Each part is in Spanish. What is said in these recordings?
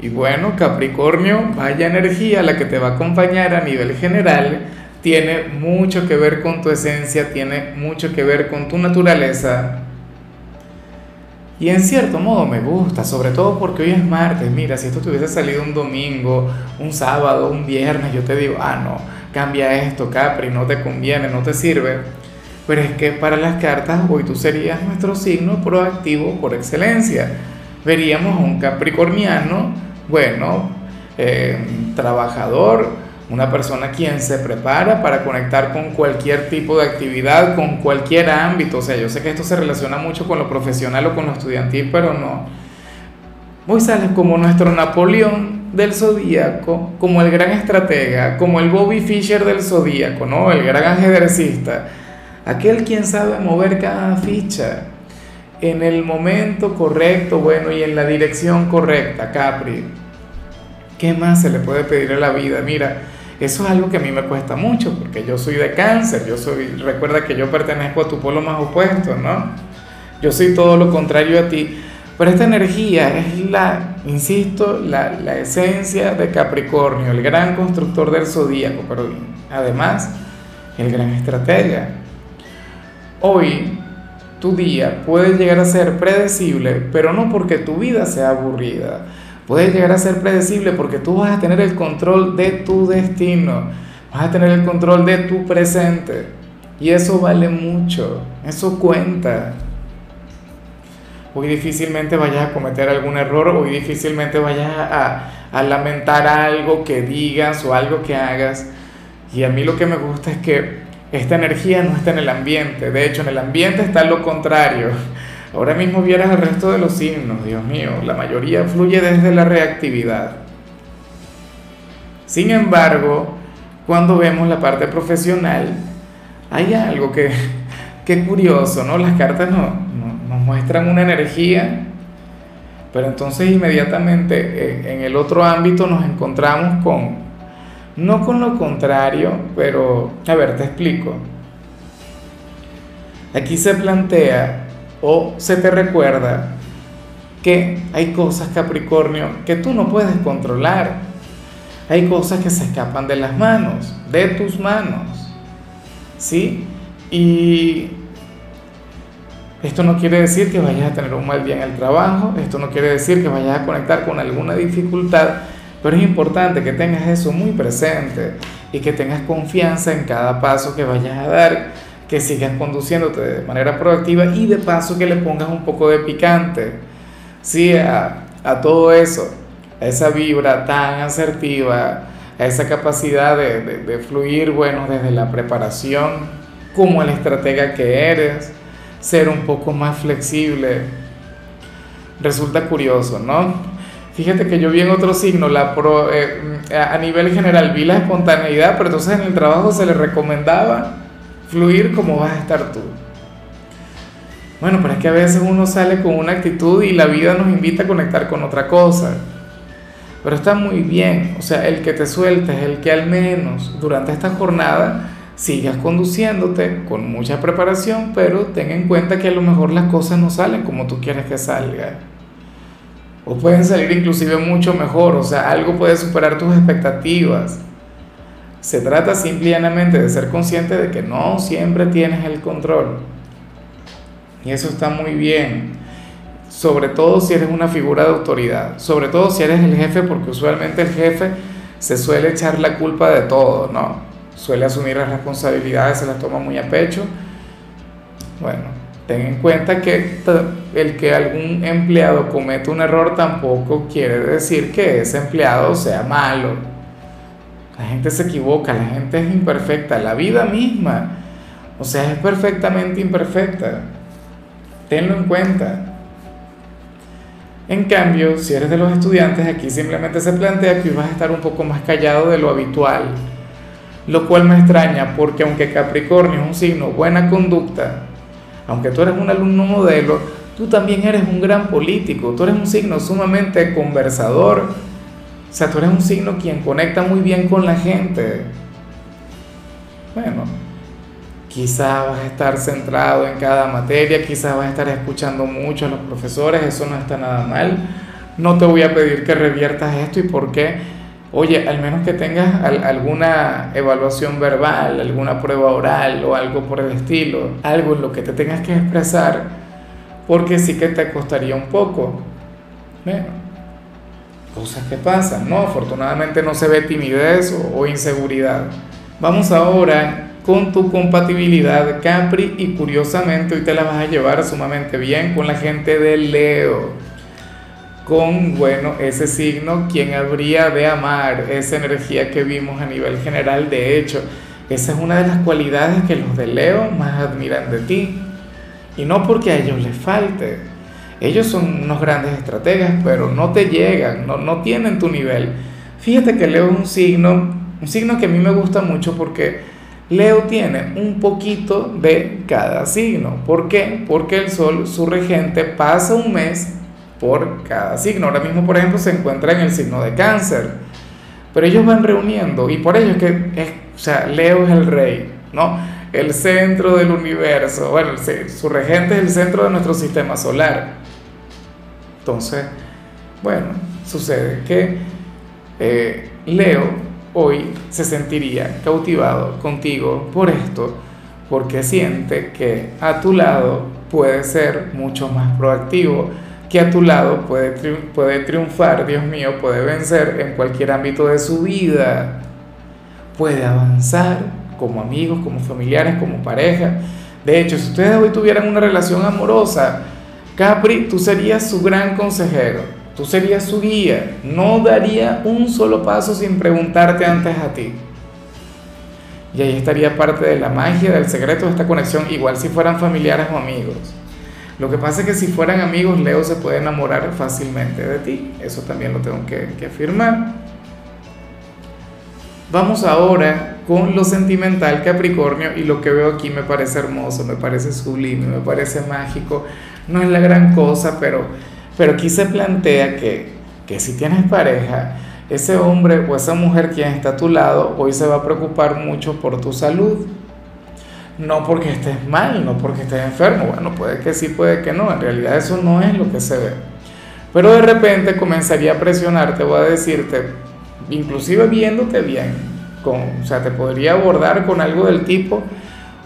Y bueno, Capricornio, vaya energía la que te va a acompañar a nivel general, tiene mucho que ver con tu esencia, tiene mucho que ver con tu naturaleza. Y en cierto modo me gusta, sobre todo porque hoy es martes. Mira, si esto te hubiese salido un domingo, un sábado, un viernes, yo te digo, ah, no, cambia esto, Capri, no te conviene, no te sirve. Pero es que para las cartas hoy tú serías nuestro signo proactivo por excelencia. Veríamos a un capricorniano bueno, eh, trabajador, una persona quien se prepara para conectar con cualquier tipo de actividad, con cualquier ámbito. O sea, yo sé que esto se relaciona mucho con lo profesional o con lo estudiantil, pero no. Sales como nuestro Napoleón del zodíaco, como el gran estratega, como el Bobby Fischer del zodíaco, ¿no? El gran ajedrecista. Aquel quien sabe mover cada ficha en el momento correcto, bueno, y en la dirección correcta, Capri. ¿Qué más se le puede pedir a la vida? Mira, eso es algo que a mí me cuesta mucho, porque yo soy de cáncer, yo soy, recuerda que yo pertenezco a tu polo más opuesto, ¿no? Yo soy todo lo contrario a ti. Pero esta energía es la, insisto, la, esencia de Capricornio, el gran constructor del zodíaco, pero además el gran estratega. Hoy tu día puede llegar a ser predecible, pero no porque tu vida sea aburrida. Puede llegar a ser predecible porque tú vas a tener el control de tu destino, vas a tener el control de tu presente. Y eso vale mucho, eso cuenta. Hoy difícilmente vayas a cometer algún error, hoy difícilmente vayas a, a lamentar algo que digas o algo que hagas. Y a mí lo que me gusta es que esta energía no está en el ambiente, de hecho en el ambiente está lo contrario. Ahora mismo vieras el resto de los signos, Dios mío, la mayoría fluye desde la reactividad. Sin embargo, cuando vemos la parte profesional, hay algo que, que curioso, ¿no? Las cartas no, nos muestran una energía, pero entonces inmediatamente eh, en el otro ámbito nos encontramos con no con lo contrario, pero a ver, te explico. Aquí se plantea o se te recuerda que hay cosas, Capricornio, que tú no puedes controlar. Hay cosas que se escapan de las manos, de tus manos. ¿Sí? Y esto no quiere decir que vayas a tener un mal día en el trabajo, esto no quiere decir que vayas a conectar con alguna dificultad, pero es importante que tengas eso muy presente y que tengas confianza en cada paso que vayas a dar, que sigas conduciéndote de manera proactiva y de paso que le pongas un poco de picante, sí, a, a todo eso, a esa vibra tan asertiva, a esa capacidad de, de, de fluir, bueno, desde la preparación, como el estratega que eres, ser un poco más flexible. Resulta curioso, ¿no? Fíjate que yo vi en otro signo, eh, a nivel general vi la espontaneidad, pero entonces en el trabajo se le recomendaba fluir como vas a estar tú. Bueno, pero es que a veces uno sale con una actitud y la vida nos invita a conectar con otra cosa. Pero está muy bien, o sea, el que te sueltes, el que al menos durante esta jornada sigas conduciéndote con mucha preparación, pero ten en cuenta que a lo mejor las cosas no salen como tú quieres que salgan o pueden salir inclusive mucho mejor, o sea, algo puede superar tus expectativas. Se trata simplemente de ser consciente de que no siempre tienes el control. Y eso está muy bien. Sobre todo si eres una figura de autoridad. Sobre todo si eres el jefe, porque usualmente el jefe se suele echar la culpa de todo, ¿no? Suele asumir las responsabilidades, se las toma muy a pecho. Bueno, ten en cuenta que el que algún empleado cometa un error tampoco quiere decir que ese empleado sea malo. La gente se equivoca, la gente es imperfecta, la vida misma, o sea, es perfectamente imperfecta. Tenlo en cuenta. En cambio, si eres de los estudiantes, aquí simplemente se plantea que vas a estar un poco más callado de lo habitual, lo cual me extraña porque aunque Capricornio es un signo buena conducta, aunque tú eres un alumno modelo, tú también eres un gran político, tú eres un signo sumamente conversador, o sea, tú eres un signo quien conecta muy bien con la gente. Bueno, quizás vas a estar centrado en cada materia, quizás vas a estar escuchando mucho a los profesores, eso no está nada mal. No te voy a pedir que reviertas esto y por qué. Oye, al menos que tengas alguna evaluación verbal, alguna prueba oral o algo por el estilo, algo en lo que te tengas que expresar, porque sí que te costaría un poco. Bueno, cosas que pasan, ¿no? Afortunadamente no se ve timidez o, inseguridad. Vamos ahora con tu compatibilidad Capri y curiosamente hoy te la vas a llevar sumamente bien con la gente de Leo. Con, bueno, ese signo, quien habría de amar esa energía que vimos a nivel general. De hecho, esa es una de las cualidades que los de Leo más admiran de ti. Y no porque a ellos les falte. Ellos son unos grandes estrategas, pero no te llegan, no, no tienen tu nivel. Fíjate que Leo es un signo, un signo que a mí me gusta mucho porque Leo tiene un poquito de cada signo. ¿Por qué? Porque el Sol, su regente, pasa un mes por cada signo. Ahora mismo, por ejemplo, se encuentra en el signo de cáncer. Pero ellos van reuniendo y por ello es que, es, o sea, Leo es el rey, ¿no? El centro del universo. Bueno, su regente es el centro de nuestro sistema solar. Entonces, bueno, sucede que eh, Leo hoy se sentiría cautivado contigo por esto, porque siente que a tu lado puede ser mucho más proactivo, que a tu lado puede, puede triunfar, Dios mío, puede vencer en cualquier ámbito de su vida, puede avanzar como amigos, como familiares, como pareja. De hecho, si ustedes hoy tuvieran una relación amorosa, Capri, tú serías su gran consejero Tú serías su guía, no daría un solo paso sin preguntarte antes a ti. Y ahí estaría parte de la magia, del secreto de esta conexión, igual si fueran familiares o amigos. Lo que pasa es que si fueran amigos, Leo se puede enamorar fácilmente de ti. Eso también lo tengo que, afirmar. Vamos ahora con lo sentimental Capricornio y lo que veo aquí me parece hermoso, me parece sublime, me parece mágico. No es la gran cosa, pero pero aquí se plantea que, que si tienes pareja, ese hombre o esa mujer quien está a tu lado hoy se va a preocupar mucho por tu salud. No porque estés mal, no porque estés enfermo. Bueno, puede que sí, puede que no. En realidad eso no es lo que se ve. Pero de repente comenzaría a presionarte o a decirte, inclusive viéndote bien, con, o sea, te podría abordar con algo del tipo,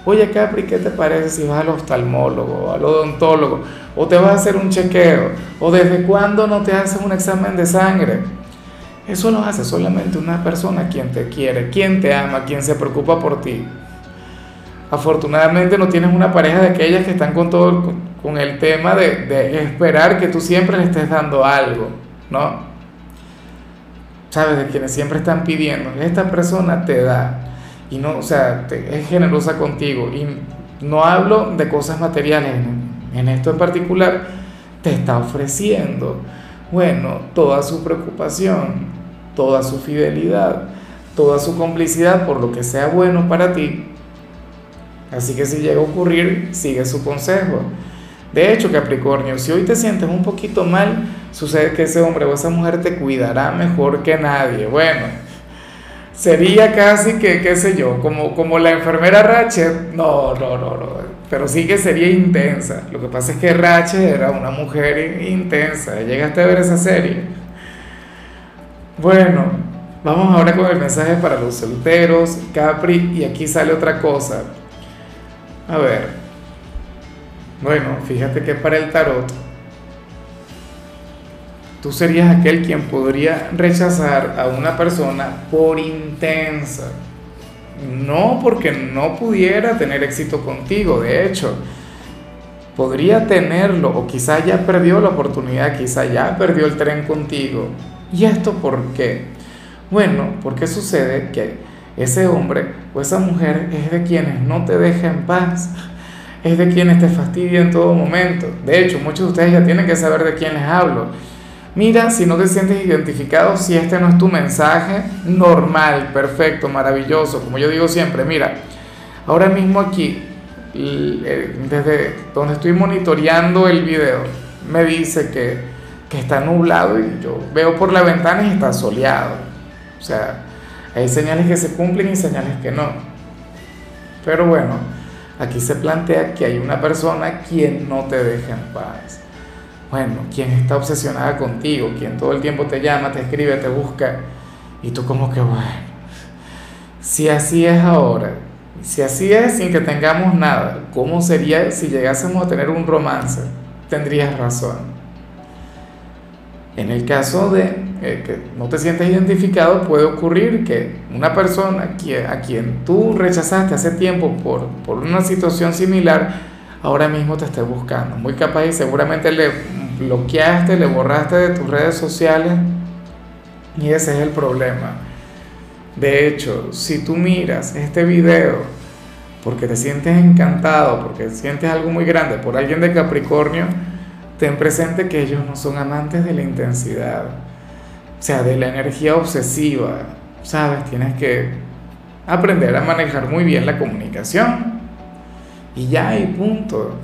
oye Capri, ¿qué te parece si vas al oftalmólogo, al odontólogo, o te vas a hacer un chequeo, o desde cuándo no te haces un examen de sangre? Eso lo hace solamente una persona quien te quiere, quien te ama, quien se preocupa por ti. Afortunadamente no tienes una pareja de aquellas que están con todo con el tema de, de esperar que tú siempre le estés dando algo, ¿no? ¿Sabes? De quienes siempre están pidiendo, esta persona te da, y no, o sea, es generosa contigo. Y no hablo de cosas materiales, en, esto en particular, te está ofreciendo, bueno, toda su preocupación, toda su fidelidad, toda su complicidad por lo que sea bueno para ti. Así que si llega a ocurrir, sigue su consejo. De hecho, Capricornio, si hoy te sientes un poquito mal, sucede que ese hombre o esa mujer te cuidará mejor que nadie. Bueno, sería casi que, qué sé yo, como, como la enfermera Ratchet. No, no, no, no. Pero sí que sería intensa. Lo que pasa es que Ratchet era una mujer intensa. Llegaste a ver esa serie. Bueno, vamos ahora con el mensaje para los solteros, Capri, y aquí sale otra cosa. A ver. Bueno, fíjate que para el tarot Tú serías aquel quien podría rechazar a una persona por intensa. No porque no pudiera tener éxito contigo, de hecho, podría tenerlo o quizá ya perdió la oportunidad, quizá ya perdió el tren contigo. ¿Y esto por qué? Bueno, porque sucede que ese hombre o esa mujer es de quienes no te deja en paz, es de quienes te fastidia en todo momento. De hecho, muchos de ustedes ya tienen que saber de quién hablo. Mira, si no te sientes identificado, si este no es tu mensaje, normal, perfecto, maravilloso, como yo digo siempre, mira, ahora mismo aquí, eh, desde donde estoy monitoreando el video, me dice que, que está nublado y yo veo por la ventana y está soleado. O sea, hay señales que se cumplen y señales que no. Pero bueno, aquí se plantea que hay una persona quien no te deja en paz. Bueno, quien está obsesionada contigo, quien todo el tiempo te llama, te escribe, te busca. Y tú como que, bueno, si así es ahora, si así es sin que tengamos nada, ¿cómo sería si llegásemos a tener un romance? Tendrías razón. En el caso de que no te sientes identificado, puede ocurrir que una persona a quien tú rechazaste hace tiempo por, por una situación similar, ahora mismo te esté buscando. Muy capaz y seguramente le bloqueaste, le borraste de tus redes sociales y ese es el problema. De hecho, si tú miras este video porque te sientes encantado, porque sientes algo muy grande por alguien de Capricornio, ten presente que ellos no son amantes de la intensidad o sea, de la energía obsesiva, ¿sabes? Tienes que aprender a manejar muy bien la comunicación. Y ya, y punto.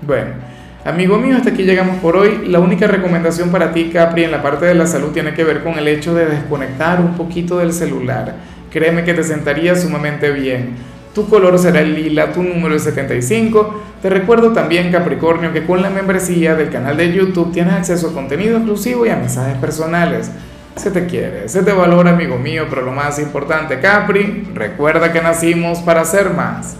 Bueno, amigo mío, hasta aquí llegamos por hoy. La única recomendación para ti, Capri, en la parte de la salud tiene que ver con el hecho de desconectar un poquito del celular. Créeme que te sentaría sumamente bien. Tu color será el lila, tu número es 75. Te recuerdo también, Capricornio, que con la membresía del canal de YouTube tienes acceso a contenido exclusivo y a mensajes personales. Se te quiere, se te valora, amigo mío, pero lo más importante, Capri, recuerda que nacimos para ser más.